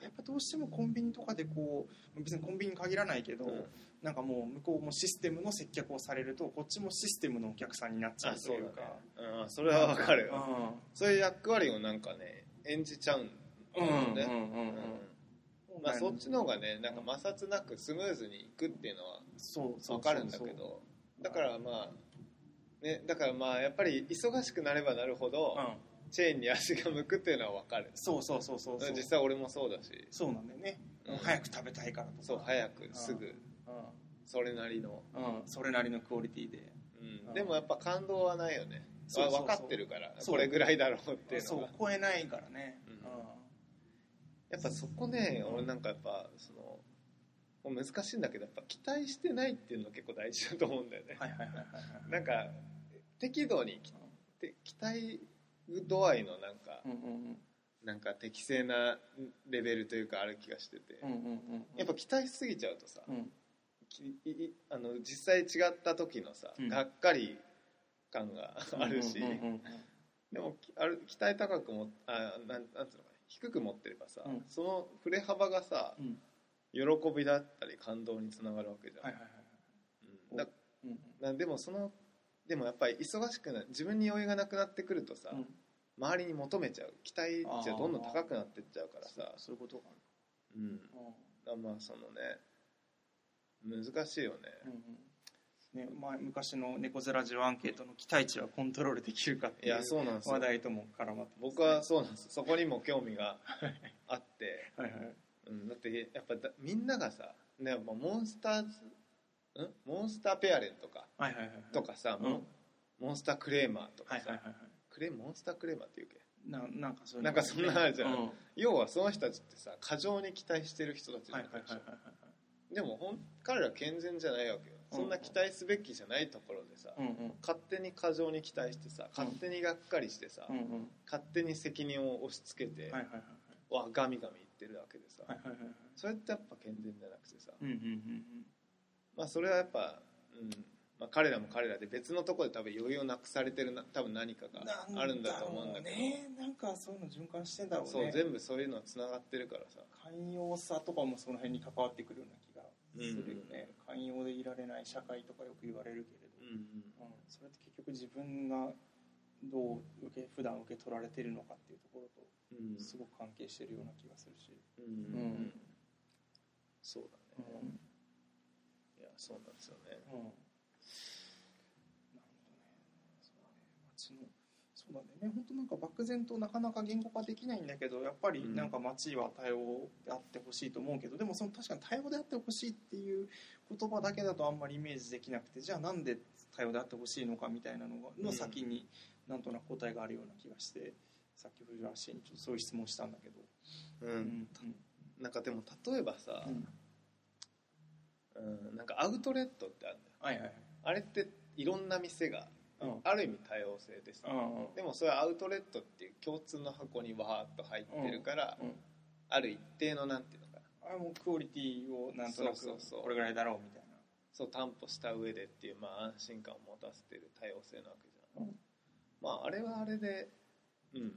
S3: やっぱどうしてもコンビニとかでこう別にコンビニに限らないけど、
S2: うん。
S3: なんかもう向こうもシステムの接客をされるとこっちもシステムのお客さんになっちゃうというか。
S2: うんそれはわかるよ
S3: う
S2: そういう役割をなんかね演じちゃうんだよね。まあそっちの方がねなんか摩擦なくスムーズにいくっていうのは
S3: そうそう。
S2: わかるんだけど。だからまあねだからまあやっぱり忙しくなればなるほど
S3: うん
S2: チェーンに足が向くっていうのはわかる。
S3: そうそうそうそうそう。
S2: 実際俺もそうだし。
S3: そうなんだよね、
S2: うん。
S3: 早く食べたいからとか。
S2: そう早くすぐ。
S3: う
S2: それなりの、
S3: ん、うん、それなりのクオリティで。
S2: うん、でもやっぱ感動はないよね。
S3: そう
S2: 分かってるからこれぐらいだろうっていう
S3: そう超えないからね。
S2: うん。
S3: う
S2: やっぱそこね
S3: うん
S2: 俺なんかやっぱその難しいんだけどやっぱ期待してないっていうの結構大事だと思うんだよね。
S3: んはいはいはいはいはい。
S2: なんか適度に期待度合いのなんか、
S3: うんうんうん。
S2: なんか適正なレベルというかある気がしてて、
S3: うんうんうん
S2: やっぱ期待しすぎちゃうとさ、
S3: うん。
S2: きいあの実際違った時のさ、
S3: うん。
S2: がっかり感があるし、
S3: うんうんうん
S2: でもきある期待高くもあなんなんつうのかな。低く持ってればさ、
S3: うん。
S2: その振れ幅がさ
S3: うん。
S2: 喜びだったり感動につながるわけじゃん、
S3: はいはいはい
S2: うん。だ
S3: うんうん。
S2: なでもそのでもやっぱり忙しくな自分に余裕がなくなってくるとさ、
S3: うん。
S2: 周りに求めちゃう。期待値がどんどん高くなってっちゃうからさ。
S3: そういうことがある
S2: うん。だまあそのね難しいよね、
S3: うんうん。ねまあ、昔の猫背ラジオアンケートの期待値はコントロールできるかって
S2: い
S3: いう
S2: やそうなんですよ。
S3: 話題とも絡まってね。
S2: 僕はそうなんですそこにも興味があって、
S3: はいはい。
S2: うん、だってやっぱだみんながさ、ね、まあモンスターズんモンスターペアレントか。
S3: はいはいはいはい。
S2: とかさ、
S3: うん。
S2: モンスタークレーマーとかさ、
S3: はいはいはいはい。
S2: クレモンスタークレーマーっていうっけ？
S3: ななんかそういう
S2: なんかそんなのあるじゃん。
S3: うん。
S2: 要はその人たちってさ過剰に期待してる人たちな
S3: はい
S2: わけでしょ。
S3: はいはいはいはい
S2: でもほん彼ら健全じゃないわけよ。そんな期待すべきじゃないところでさ、
S3: うんうん。
S2: 勝手に過剰に期待してさ勝手にがっかりしてさ、
S3: うんうん。
S2: 勝手に責任を押し付けて、
S3: はいはいはい
S2: わガミガミ言ってるわけでさ、
S3: はいはいはいはい。
S2: それってやっぱ健全じゃなくてさ、
S3: うんうんうん
S2: まあそれはやっぱ、うんまあ、彼らも彼らで別のところで多分余裕をなくされてるな多分何かが
S3: うん
S2: あるんだと思うんだけど。
S3: ねなんかそういうの循環してんだろうね。
S2: そう全部そういうのつながってるからさ。
S3: 寛容さとかもその辺に関わってくるような気がするよね、寛容でいられない社会とかよく言われるけれど、
S2: うん
S3: うん。それって結局自分がどう受け普段受け取られてるのかっていうところと
S2: うん。
S3: すごく関係してるような気がするし、
S2: うん
S3: うん
S2: そうだね、いやそうなんですよね。
S3: うん。なるほどね。そうだね。街のそうだね。本当なんか漠然となかなか言語化できないんだけどやっぱり
S2: うん。
S3: なんか街は多様であってほしいと思うけど、でもその確かに多様であってほしいっていう言葉だけだとあんまりイメージできなくてじゃあなんで多様であってほしいのかみたいなのがの先になんとなく答えがあるような気がしてさっき藤原氏にちょっとそういう質問したんだけど、
S2: うん、
S3: うん。
S2: なんかでも例えばさ、
S3: うん
S2: うん、なんかアウトレットってあるんだよ
S3: はいはいはい。
S2: あれっていろんな店が
S3: うん。
S2: ある意味多様性です、
S3: うんうん
S2: でもそれはアウトレットっていう共通の箱にわーっと入ってるから、
S3: うん
S2: ある一定のなんていうのかな。
S3: あれもクオリティをなんとなく
S2: そうそうそう。
S3: これぐらいだろうみたいな。
S2: そう担保した上でっていう、まあ、安心感を持たせてる多様性なわけじゃん、
S3: うん。
S2: まああれはあれでうん。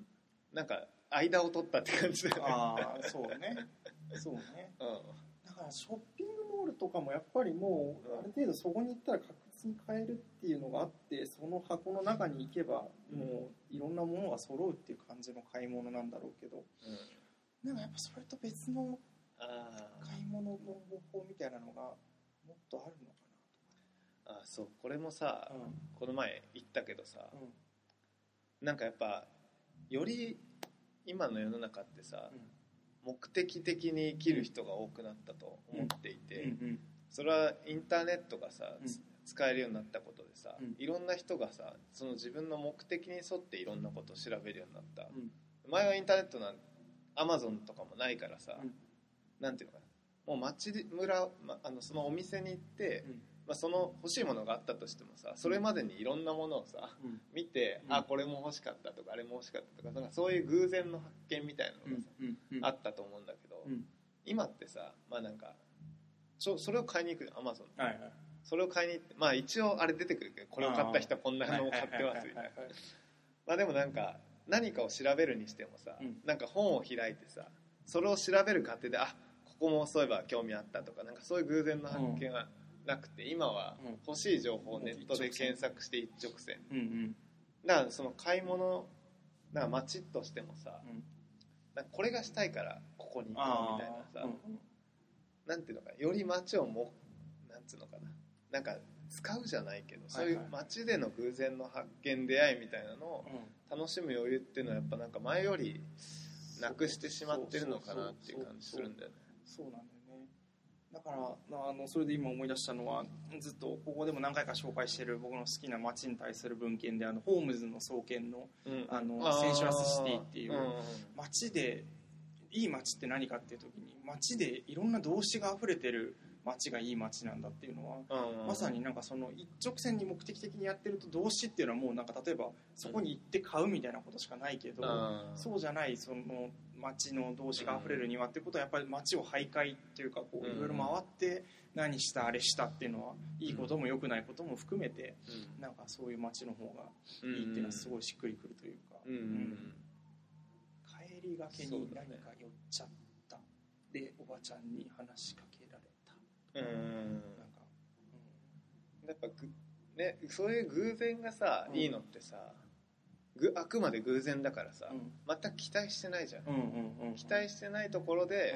S2: なんか間を取ったって感じだよね。
S3: ああそうね。そうね。
S2: う
S3: だからショッピングモールとかもやっぱりもう
S2: うん
S3: ある程度そこに行ったら確実に買えるっていうのがあってその箱の中に行けばもういろんなものが揃うっていう感じの買い物なんだろうけど。
S2: ん、うん、
S3: でもやっぱそれと別の買い物の方法みたいなのがもっとあるのか
S2: あそうこれもさ、
S3: なうん。
S2: この前言ったけどさ、
S3: うん。
S2: なんかやっぱより今の世の中ってさ、目的的に生きる人が多くなったと思っていて、
S3: うん
S2: それはインターネットがさ、使えるようになったことでさ、
S3: うん。
S2: いろんな人がさその自分の目的に沿っていろんなことを調べるようになった、
S3: うん。
S2: 前はインターネットなんアマゾンとかもないからさ、
S3: うん。
S2: なんていうのかな。もう町で村、ま、あのそのお店に行って、
S3: うん
S2: まあ、その欲しいものがあったとしてもさそれまでにいろんなものをさ
S3: うん。
S2: 見て、
S3: うん。
S2: あこれも欲しかったとかあれも欲しかったとかなんかそういう偶然の発見みたいなのがさ、
S3: うんうん
S2: あったと思うんだけど、
S3: うん。
S2: 今ってさまあなんかそそれを買いに行くアマゾン
S3: はいはい。
S2: それを買いに行ってまあ一応あれ出てくるけどこれを買った人はこんなのを買ってますみたいな。まあでもなんか何かを調べるにしてもさ、
S3: うん。
S2: なんか本を開いてさそれを調べる過程であここもそういえば興味あったとかなんかそういう偶然の発見がなくて、今は
S3: うん。
S2: 欲しい情報をネットで検索して一直線。
S3: うんうん。
S2: だからその買い物だから街としてもさ
S3: うん。
S2: なんかこれがしたいからここに行こう
S3: あ
S2: みたいなさ、
S3: あうん
S2: なんていうのかより街をもなんつうのかななんか使うじゃないけど、そういう街での偶然の発見出会いみたいなのを
S3: うん。
S2: 楽しむ余裕っていうのはやっぱなんか前よりなくしてしまってるのかなっていう感じするんだよね。
S3: そうなんだよねだからあのそれで今思い出したのはずっとここでも何回か紹介してる僕の好きな街に対する文献であのホームズの創建の
S2: うん。
S3: あのセンシュラスシティっていう街でいい街って何かっていう時に街でいろんな動詞が溢れてる街がいい街なんだっていうのはまさになんかその一直線に目的的にやってると動詞っていうのはもうなんか例えばそこに行って買うみたいなことしかないけど、
S2: うん。
S3: そうじゃないその街の動詞が溢れるにはってことはやっぱり街を徘徊っていうかこう
S2: うん。
S3: いろいろ回って何したあれしたっていうのはいいことも良くないことも含めてなんかそういう街の方が
S2: うん
S3: いいっていうのはすごいしっくりくるというか、
S2: うん。うん
S3: うん帰りがけに何か寄っちゃった、でおばちゃんに話しかけられた。
S2: うん。
S3: なんか、
S2: やっぱぐねそういう偶然がさ、
S3: うん。
S2: いいのってさぐあくまで偶然だからさ、
S3: うん。
S2: 全く期待してないじゃん、
S3: うんうんうんうん。
S2: 期待してないところで、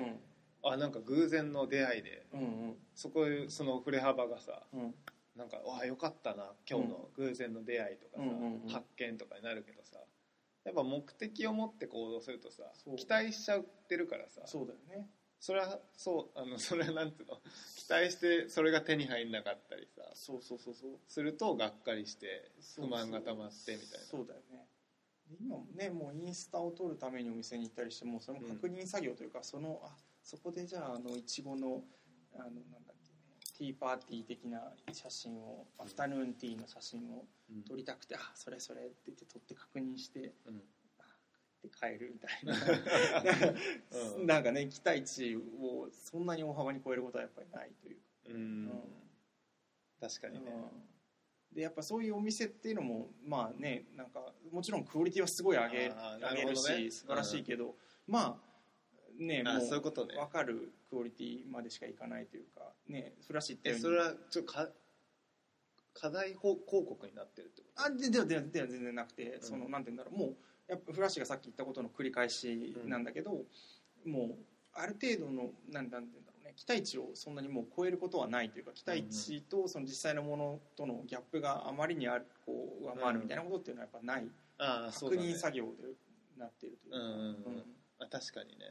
S3: う
S2: あなんか偶然の出会いで
S3: んうんうん。
S2: そこその振れ幅がさ
S3: うん。
S2: なんかわあよかったな今日の偶然の出会いとかさ、
S3: うんうんうん。
S2: 発見とかになるけどさやっぱ目的を持って行動するとさ期待しちゃってるからさ
S3: そうだよね。
S2: それはそうあのそれはなんていうの？期待してそれが手に入んなかったりさ
S3: そうそうそうそう。
S2: するとがっかりして不満が溜まってみたいな。
S3: そうだよね。で今もねもうインスタを撮るためにお店に行ったりしてもその確認作業というか、そのあそこでじゃああのいちごのあのなんだっけねティーパーティー的な写真をアフタヌーンティーの写真を
S2: うん。
S3: 撮りたくて、あそれそれって言って撮って確認して
S2: うん。
S3: あで帰るみたいな。
S2: うん。
S3: なんかね期待値をそんなに大幅に超えることはやっぱりないというか、
S2: うん。
S3: うん。
S2: 確かにね。
S3: うんでやっぱそういうお店っていうのもまあねなんかもちろんクオリティはすごい上げ,、上げるし素晴らしいけど、まあね
S2: あ
S3: も
S2: そういうことね。
S3: 分かるクオリティまでしかいかないというかねフラッシュ言ったように
S2: えそれはちょっとか課題広広告になってるってこと？
S3: あでではではでは全然なくて、
S2: ん。
S3: そのなんて言うんだろう。もうやっぱフラッシュがさっき言ったことの繰り返しなんだけど、もうある程度のなんなんて言うんだろうね期待値をそんなにもう超えることはないというか期待値とその実際のものとのギャップがあまりにあるこう上回るみたいなことっていうのはやっぱない、
S2: ああそう
S3: 確認作業でなっているというか、
S2: うんうんあ確かにね。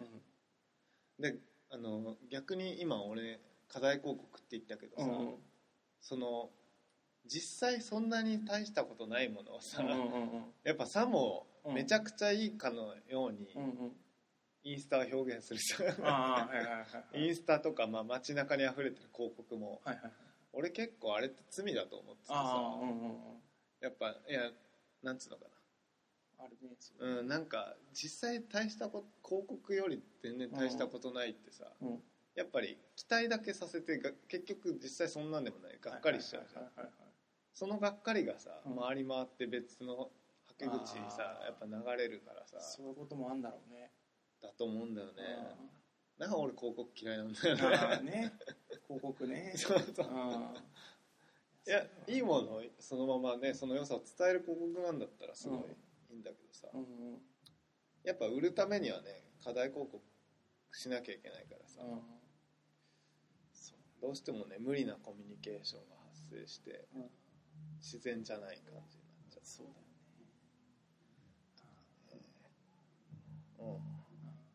S3: うん。
S2: であの逆に今俺課題広告って言ったけどさ、
S3: うん
S2: その実際そんなに大したことないものをさ、
S3: うんうんうん。
S2: やっぱさも
S3: うん。
S2: めちゃくちゃいいかのように
S3: うんうん
S2: インスタを表現するさ、
S3: ああはいはいはいはい。
S2: インスタとか、まあ、街中に溢れてる広告も。
S3: はいはい
S2: 俺結構あれって罪だと思ってさ。
S3: あうんうんうん。
S2: やっぱいやなんつうのか
S3: あるねそう。
S2: んなんか実際大したこと広告より全然大したことないってさ、
S3: うん。
S2: やっぱり期待だけさせてが結局実際そんなんでもない。がっかりしちゃうじゃん。そのがっかりがさ、
S3: うん。
S2: 回り回って別のはけ口にさやっぱ流れるからさ。
S3: そういうこともあるんだろうね
S2: だと思うんだよね。
S3: うん。
S2: だから俺広告嫌いなんだよね。
S3: ね。広告ね。
S2: そうそう。
S3: あ
S2: いやいいものをそのままねその良さを伝える広告なんだったらすごいいいんだけどさ、
S3: ーうんうん。
S2: やっぱ売るためにはね課題広告しなきゃいけないからさ、
S3: うん。
S2: どうしてもね無理なコミュニケーションが発生して
S3: うん。
S2: 自然じゃない感じになっちゃ
S3: そう
S2: う、うん、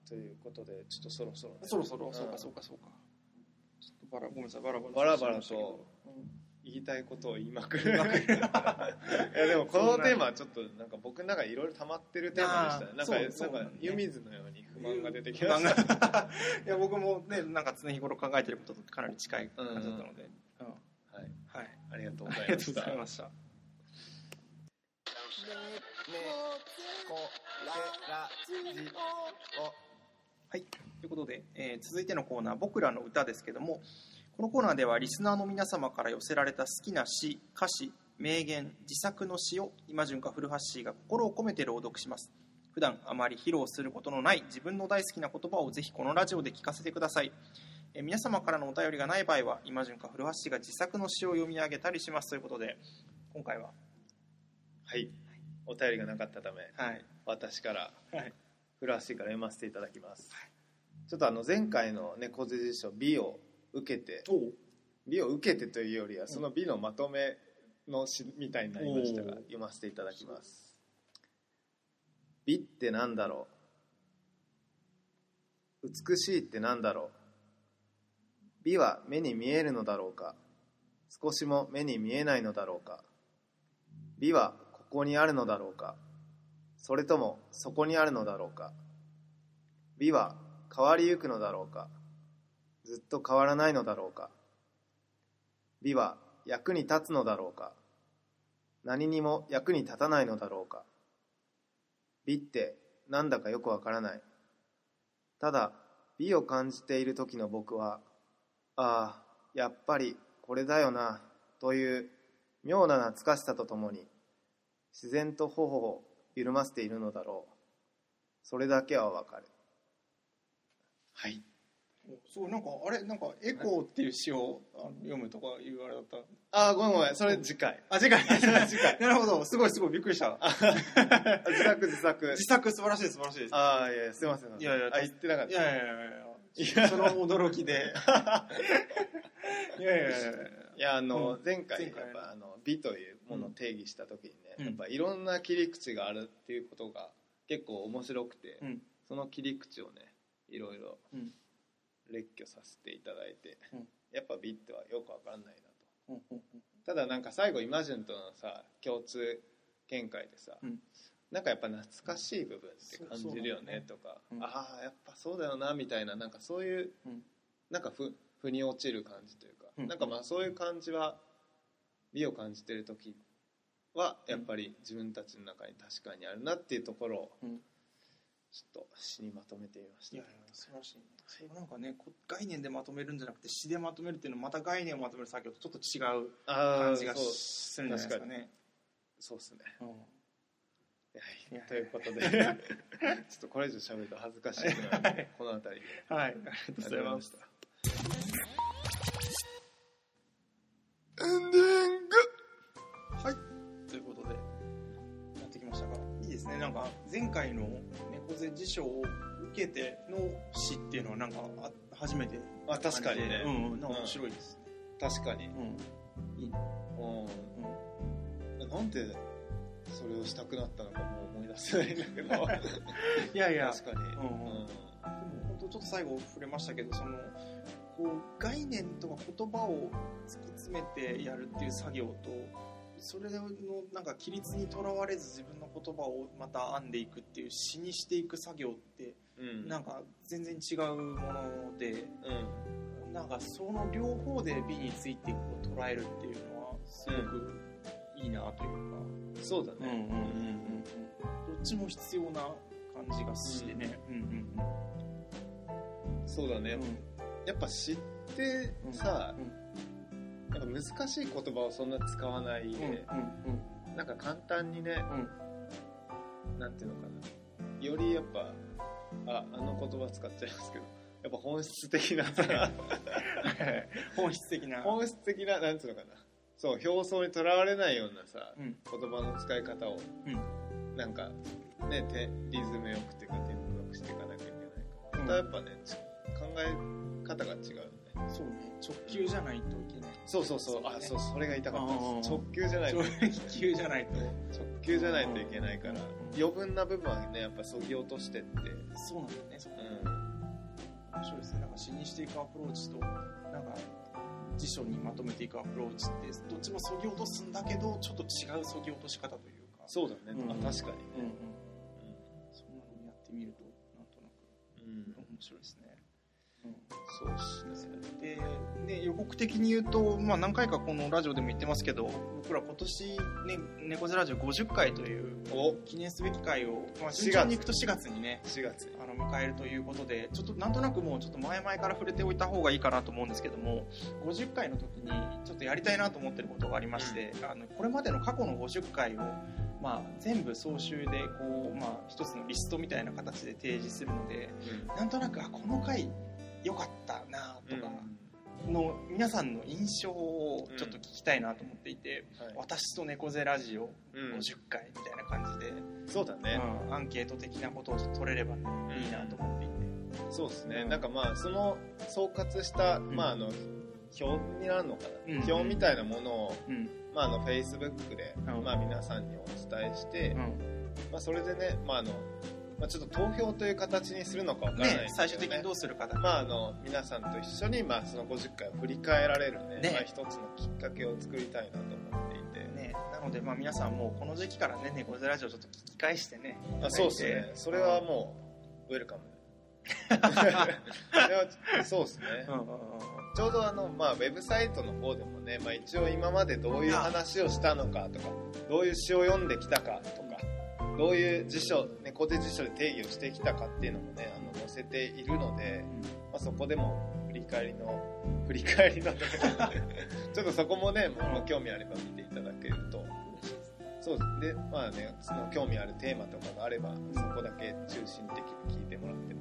S2: ということでちょっとそろそろね、
S3: そろそろ。
S2: ん。
S3: そうかそうかそうか。ちょっとバラごめんなさい。バラバラ
S2: バラバラと言いたいことを言いまくる。いやでもこのテーマはちょっとなんか僕の中でいろいろ溜まってるテーマでしたなんかなんか湯水のように不満が出てきました。
S3: がいや僕もねなんか常日頃考えてることとかなり近い感じだったので、うん。
S2: はい。
S3: はい。
S2: ありがとうござ
S3: ありがとうご
S2: いました。
S3: ざいましたはい、ということで、えー続いてのコーナー「僕らの歌」ですけどもこのコーナーではリスナーの皆様から寄せられた好きな詩歌詞名言自作の詩を今順か古橋氏が心を込めて朗読します。普段あまり披露することのない自分の大好きな言葉をぜひこのラジオで聞かせてください、えー皆様からのお便りがない場合は今順か古橋氏が自作の詩を読み上げたりします。ということで今回は。
S2: はい。お便りがなかったため
S3: はい。
S2: 私から。
S3: はい
S2: 古橋から読ませていただきます、ちょっとあの前回の猫背辞書美を受けて美を受けてというよりはその美のまとめの詩みたいになりましたが読ませていただきます。美ってなんだろう？美しいってなんだろう？美は目に見えるのだろうか？少しも目に見えないのだろうか？美はここにあるのだろうか？それともそこにあるのだろうか？美は変わりゆくのだろうか？ずっと変わらないのだろうか？美は役に立つのだろうか？何にも役に立たないのだろうか？美ってなんだかよくわからない。ただ美を感じている時の僕はああやっぱりこれだよなという妙な懐かしさとともに自然と頬を緩ませているのだろう。それだけはわかる。はい。
S3: すごいなんかあれ？なんかエコーっていう詩を読むとかいうあれだった？
S2: ああごめんごめん。それ次回。
S3: あ次回？次回。なるほど。すごいすごいびっくりした。
S2: 自作自作。
S3: 自作素晴らしい素晴らしいです。
S2: ああいやすいません。
S3: いやいや
S2: あ言ってなかった。
S3: いやいやいやいやその驚きで。いやいやいやいや。
S2: いやあの、
S3: うん。
S2: 前回やっ
S3: 前回
S2: ぱあの美というものを定義した時にね、
S3: うん。
S2: やっぱいろんな切り口があるっていうことが結構面白くて、
S3: うん。
S2: その切り口をねいろいろ
S3: うん。
S2: 列挙させていただいて、
S3: うん。
S2: やっぱ美ってはよくわかんないなと。ただなんか最後イマジュンとのさ共通見解でさ、
S3: うん。
S2: なんかやっぱ懐かしい部分って感じるよねとか、
S3: うん。
S2: ああやっぱそうだよなみたいななんかそういう、
S3: うん。
S2: なんかふ腑に落ちる感じというか、
S3: うん。
S2: なんかまあそういう感じは美を感じてる時はやっぱり自分たちの中に確かにあるなっていうところを
S3: うん。
S2: ちょっと詩にまとめてみました。
S3: いやいや素晴らしいね。それもなんかねこ概念でまとめるんじゃなくて詩でまとめるっていうのはまた概念をまとめる作業とちょっと違う
S2: あ
S3: 感じがするんじゃないですかね。
S2: そうですね。
S3: うん。
S2: はい
S3: いや
S2: ということで ちょっとこれ以上喋ると恥ずかしいのでこの辺りで。
S3: はい。ありがとうございます。
S2: エ
S3: 前回の猫背辞書を受けての詩っていうのはなんかあ初めて
S2: あ確かにね。
S3: うんうん。なんか面白いです。ね
S2: 確かに。
S3: うん。いいね。
S2: うん。なんでそれをしたくなったのかもう思い出せないんだけど。
S3: いやいや。
S2: 確かに。
S3: うん。うん。でも本当ちょっと最後触れましたけどそのこう概念とか言葉を突き詰めてやるっていう作業とそれのなんか規律にとらわれず自分の言葉をまた編んでいくっていう詩にしていく作業って
S2: うん。
S3: なんか全然違うもので
S2: うん。
S3: なんかその両方で美についてこう捉えるっていうのはすごくいいなというか、
S2: そうだね。
S3: うんうんうんうんどっちも必要な感じがしてね、うん。うん
S2: そうだね、
S3: うん。
S2: やっぱ知ってさ、やっぱ難しい言葉をそんな使わないで、なんか簡単にね、なんていうのかな。よりやっぱああの言葉使っちゃいますけどやっぱ本質的なさ。
S3: 本質的な、
S2: 本質的ななんていうのかな。そう表層にとらわれないようなさ
S3: うん。
S2: 言葉の使い方を
S3: うん。
S2: なんかねてリズムよくっていうかテンポよくしていかなきゃいけないから、
S3: うん。
S2: またやっぱねち考え方が違う
S3: そうね。直球じゃないといけない。
S2: そうそうそう。あそうそれが言いたかったです。直球じゃないと。
S3: 直球じゃないと。
S2: 直球じゃないといけないから。
S3: うん
S2: 余分な部分はねやっぱそぎ落としてって。
S3: そうなんだよね。そう
S2: うん。
S3: 面白いですね。なんか詩にしていくアプローチとなんか辞書にまとめていくアプローチってどっちもそぎ落とすんだけどちょっと違うそぎ落とし方というか。
S2: そうだね、
S3: うん。
S2: あ確かにね、
S3: うんうん。そんなのやってみるとなんとなく
S2: うん。
S3: 面白いですね、うん
S2: そうっすね。
S3: でね、予告的に言うと、まあ、何回かこのラジオでも言ってますけど僕ら今年、ね「猫背ラジオ」50回という
S2: お。
S3: 記念すべき回を、まあ、
S2: 4月。
S3: 順調にいくと4月にね
S2: 4月。
S3: あの迎えるということでちょっとなんとなくもうちょっと前々から触れておいた方がいいかなと思うんですけども50回の時にちょっとやりたいなと思ってることがありまして、あのこれまでの過去の50回を、まあ、全部総集でこう、まあ、一つのリストみたいな形で提示するのでなんとなくあこの回良かったなとかの皆さんの印象をちょっと聞きたいなと思っていて、
S2: はい。
S3: 私と猫背ラジオ
S2: うん。
S3: 50回みたいな感じで、
S2: そうだね、
S3: うんアンケート的なことを取れれば、ね
S2: うん。
S3: いいなと思っていて。
S2: そうですね。なんかまあその総括した、
S3: ん。
S2: まああの表になるのかな、
S3: うん。
S2: 表みたいなものを、
S3: うん。
S2: まあ、あの Facebook で、
S3: うん。
S2: まあ、皆さんにお伝えして、
S3: うん。
S2: まあ、それでね、まああのまあ、ちょっと投票という形にするのかわからないです、
S3: 最終的にどうするか
S2: まあ、あの皆さんと一緒に、まあ、その50回を振り返られるね
S3: ね。
S2: まあ、一つのきっかけを作りたいなと思っていて、
S3: ね、なので、まあ、皆さんもうこの時期からね、猫背ラジオちょっと聞き返してね。
S2: あそうですね。それはもうウェルカム。それはそうですね。
S3: うんうんうん。
S2: ちょうどあの、まあ、ウェブサイトの方でもね、まあ、一応今までどういう話をしたのかとかどういう詩を読んできたかとかどういう辞書猫背辞書で定義をしてきたかっていうのもねあの載せているので、まあ、そこでも振り返りの 振り返りの ちょっとそこもねもう興味あれば見ていただけると。そうでまあねその興味あるテーマとかがあればそこだけ中心的に聞いてもらっても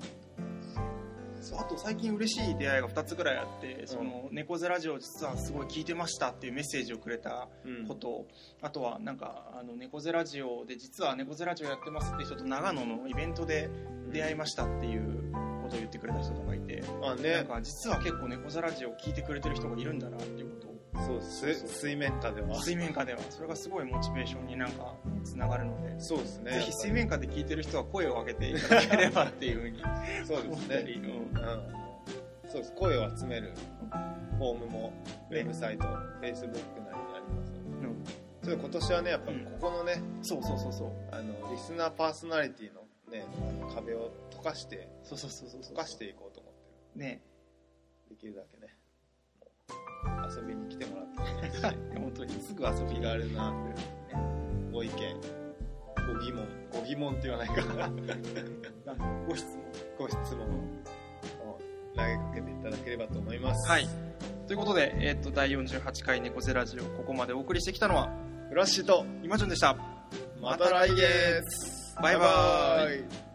S3: そうあと最近嬉しい出会いが2つぐらいあって、その猫背ラジオ実はすごい聞いてましたっていうメッセージをくれた
S2: うん。
S3: こと、あとはなんかあの猫背ラジオで実は猫背ラジオやってますって人と長野のイベントで出会いましたっていうことを言ってくれた人とかいて、なん
S2: まあね
S3: か実は結構猫背ラジオ聞いてくれてる人がいるんだなっていうことを
S2: そうす。水面下では。
S3: 水面下では。それがすごいモチベーションになんかつながるので、
S2: そうですね。
S3: ぜひ水面下で聞いてる人は声を上げていただければっていうふうに
S2: そうですね、
S3: うん
S2: うん、そうです。声を集めるフォームもウェブサイト、フェイスブックなりにありますので。
S3: うん。
S2: 今年はねやっぱ
S3: うん
S2: ここのね、
S3: そうそうそうそう。
S2: あのリスナーパーソナリティのね壁を溶かして
S3: そうそうそうそう
S2: 溶かしていこうと思って
S3: ね。
S2: るできるだけね遊遊びに来てもらって。もいいし
S3: 本当にすぐ遊び
S2: 気軽なご意見。ご疑問。ご疑問って言わない か。
S3: ご質問。
S2: ご質問を。投げかけていただければと思います。
S3: はい。ということで、えっと第48回猫背ラジオここまでお送りしてきたのは
S2: フラッシュと
S3: 今順でした。
S2: また来月。
S3: バイバーイ
S2: イ